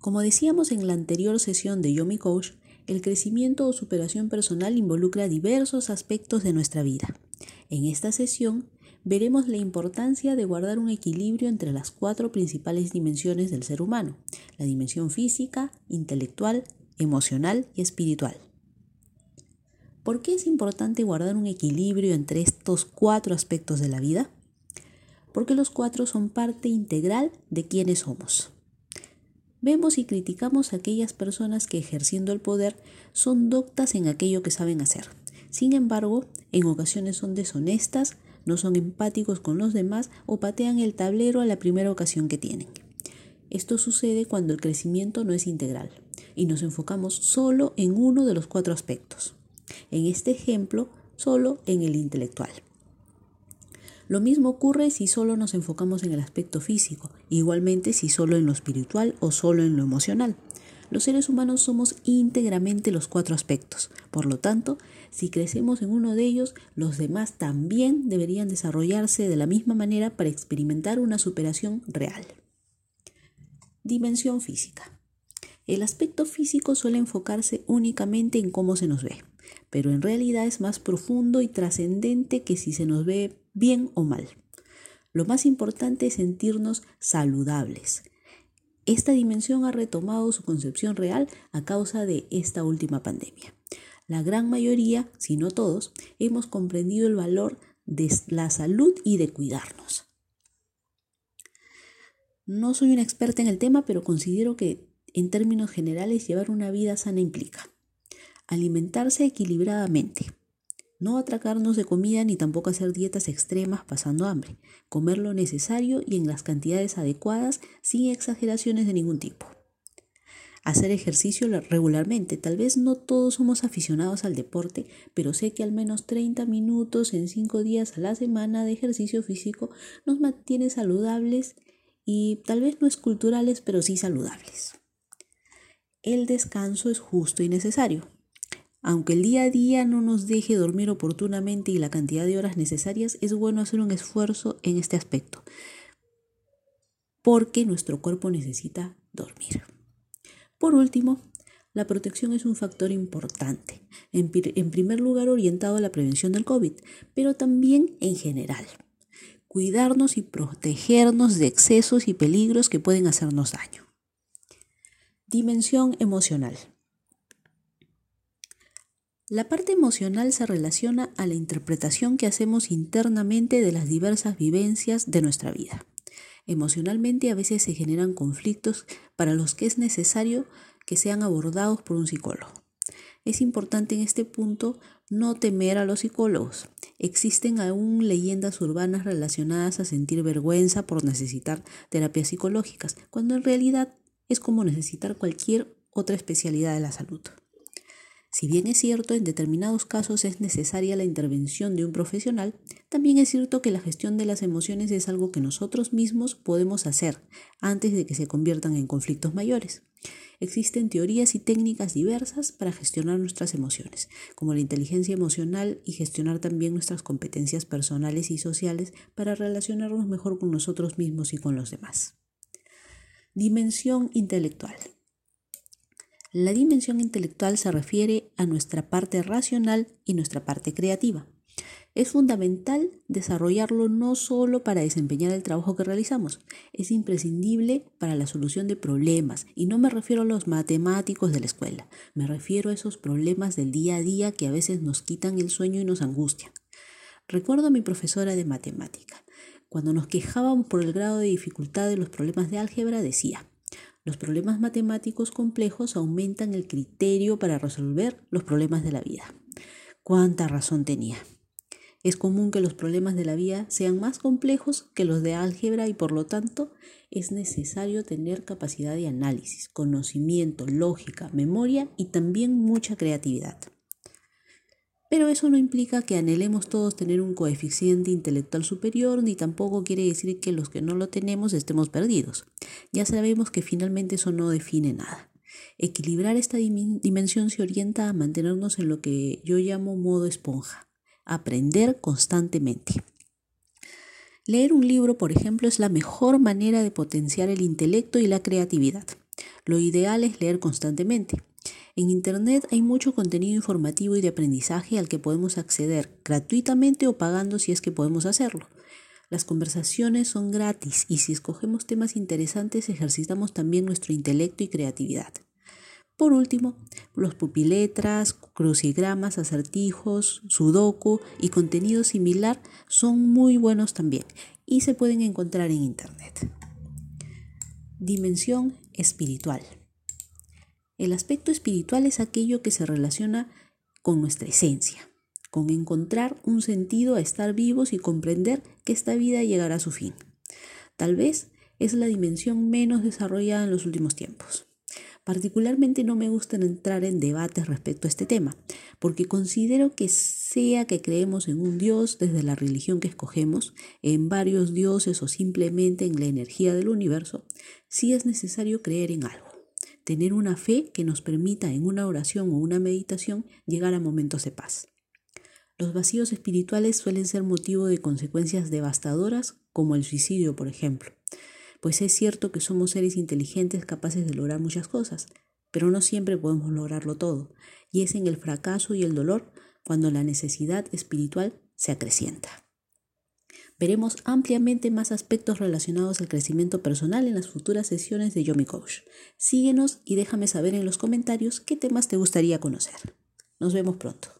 Como decíamos en la anterior sesión de Yomi Coach, el crecimiento o superación personal involucra diversos aspectos de nuestra vida. En esta sesión veremos la importancia de guardar un equilibrio entre las cuatro principales dimensiones del ser humano, la dimensión física, intelectual, emocional y espiritual. ¿Por qué es importante guardar un equilibrio entre estos cuatro aspectos de la vida? Porque los cuatro son parte integral de quienes somos. Vemos y criticamos a aquellas personas que ejerciendo el poder son doctas en aquello que saben hacer. Sin embargo, en ocasiones son deshonestas, no son empáticos con los demás o patean el tablero a la primera ocasión que tienen. Esto sucede cuando el crecimiento no es integral y nos enfocamos solo en uno de los cuatro aspectos. En este ejemplo, solo en el intelectual. Lo mismo ocurre si solo nos enfocamos en el aspecto físico, igualmente si solo en lo espiritual o solo en lo emocional. Los seres humanos somos íntegramente los cuatro aspectos. Por lo tanto, si crecemos en uno de ellos, los demás también deberían desarrollarse de la misma manera para experimentar una superación real. Dimensión física. El aspecto físico suele enfocarse únicamente en cómo se nos ve, pero en realidad es más profundo y trascendente que si se nos ve bien o mal. Lo más importante es sentirnos saludables. Esta dimensión ha retomado su concepción real a causa de esta última pandemia. La gran mayoría, si no todos, hemos comprendido el valor de la salud y de cuidarnos. No soy una experta en el tema, pero considero que en términos generales llevar una vida sana implica alimentarse equilibradamente, no atracarnos de comida ni tampoco hacer dietas extremas pasando hambre. Comer lo necesario y en las cantidades adecuadas sin exageraciones de ningún tipo. Hacer ejercicio regularmente. Tal vez no todos somos aficionados al deporte, pero sé que al menos 30 minutos en 5 días a la semana de ejercicio físico nos mantiene saludables y tal vez no es culturales, pero sí saludables. El descanso es justo y necesario. Aunque el día a día no nos deje dormir oportunamente y la cantidad de horas necesarias, es bueno hacer un esfuerzo en este aspecto, porque nuestro cuerpo necesita dormir. Por último, la protección es un factor importante, en, primer lugar orientado a la prevención del COVID, pero también en general. Cuidarnos y protegernos de excesos y peligros que pueden hacernos daño. Dimensión emocional. La parte emocional se relaciona a la interpretación que hacemos internamente de las diversas vivencias de nuestra vida. Emocionalmente a veces se generan conflictos para los que es necesario que sean abordados por un psicólogo. Es importante en este punto no temer a los psicólogos. Existen aún leyendas urbanas relacionadas a sentir vergüenza por necesitar terapias psicológicas, cuando en realidad es como necesitar cualquier otra especialidad de la salud. Si bien es cierto, en determinados casos es necesaria la intervención de un profesional, también es cierto que la gestión de las emociones es algo que nosotros mismos podemos hacer antes de que se conviertan en conflictos mayores. Existen teorías y técnicas diversas para gestionar nuestras emociones, como la inteligencia emocional y gestionar también nuestras competencias personales y sociales para relacionarnos mejor con nosotros mismos y con los demás. Dimensión intelectual. La dimensión intelectual se refiere a nuestra parte racional y nuestra parte creativa. Es fundamental desarrollarlo no solo para desempeñar el trabajo que realizamos, es imprescindible para la solución de problemas, y no me refiero a los matemáticos de la escuela, me refiero a esos problemas del día a día que a veces nos quitan el sueño y nos angustian. Recuerdo a mi profesora de matemática. Cuando nos quejábamos por el grado de dificultad de los problemas de álgebra, decía, los problemas matemáticos complejos aumentan el criterio para resolver los problemas de la vida. ¿Cuánta razón tenía? Es común que los problemas de la vida sean más complejos que los de álgebra y por lo tanto es necesario tener capacidad de análisis, conocimiento, lógica, memoria y también mucha creatividad. Pero eso no implica que anhelemos todos tener un coeficiente intelectual superior, ni tampoco quiere decir que los que no lo tenemos estemos perdidos. Ya sabemos que finalmente eso no define nada. Equilibrar esta dimensión se orienta a mantenernos en lo que yo llamo modo esponja, aprender constantemente. Leer un libro, por ejemplo, es la mejor manera de potenciar el intelecto y la creatividad. Lo ideal es leer constantemente. En Internet hay mucho contenido informativo y de aprendizaje al que podemos acceder gratuitamente o pagando si es que podemos hacerlo. Las conversaciones son gratis y si escogemos temas interesantes ejercitamos también nuestro intelecto y creatividad. Por último, los pupiletras, crucigramas, acertijos, sudoku y contenido similar son muy buenos también y se pueden encontrar en Internet. Dimensión espiritual. El aspecto espiritual es aquello que se relaciona con nuestra esencia, con encontrar un sentido a estar vivos y comprender que esta vida llegará a su fin. Tal vez es la dimensión menos desarrollada en los últimos tiempos. Particularmente no me gusta entrar en debates respecto a este tema, porque considero que sea que creemos en un Dios desde la religión que escogemos, en varios dioses o simplemente en la energía del universo, sí es necesario creer en algo, tener una fe que nos permita en una oración o una meditación llegar a momentos de paz. Los vacíos espirituales suelen ser motivo de consecuencias devastadoras como el suicidio, por ejemplo pues es cierto que somos seres inteligentes capaces de lograr muchas cosas, pero no siempre podemos lograrlo todo, y es en el fracaso y el dolor cuando la necesidad espiritual se acrecienta. Veremos ampliamente más aspectos relacionados al crecimiento personal en las futuras sesiones de Yomi Coach. Síguenos y déjame saber en los comentarios qué temas te gustaría conocer. Nos vemos pronto.